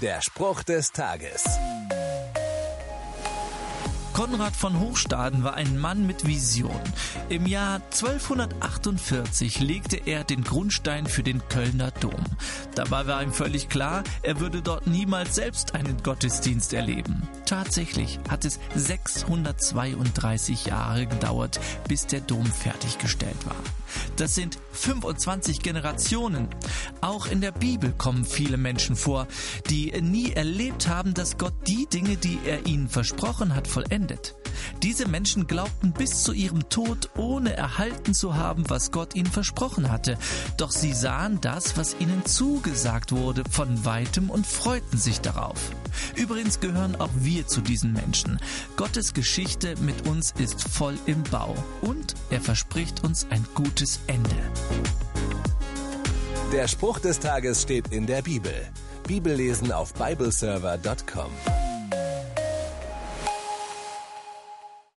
Der Spruch des Tages. Konrad von Hochstaden war ein Mann mit Vision. Im Jahr 1248 legte er den Grundstein für den Kölner Dom. Dabei war ihm völlig klar, er würde dort niemals selbst einen Gottesdienst erleben. Tatsächlich hat es 632 Jahre gedauert, bis der Dom fertiggestellt war. Das sind 25 Generationen. Auch in der Bibel kommen viele Menschen vor, die nie erlebt haben, dass Gott die Dinge, die er ihnen versprochen hat, vollendet. Diese Menschen glaubten bis zu ihrem Tod, ohne erhalten zu haben, was Gott ihnen versprochen hatte. Doch sie sahen das, was ihnen zugesagt wurde, von weitem und freuten sich darauf. Übrigens gehören auch wir zu diesen Menschen. Gottes Geschichte mit uns ist voll im Bau und er verspricht uns ein gutes Ende. Der Spruch des Tages steht in der Bibel. Bibellesen auf bibleserver.com.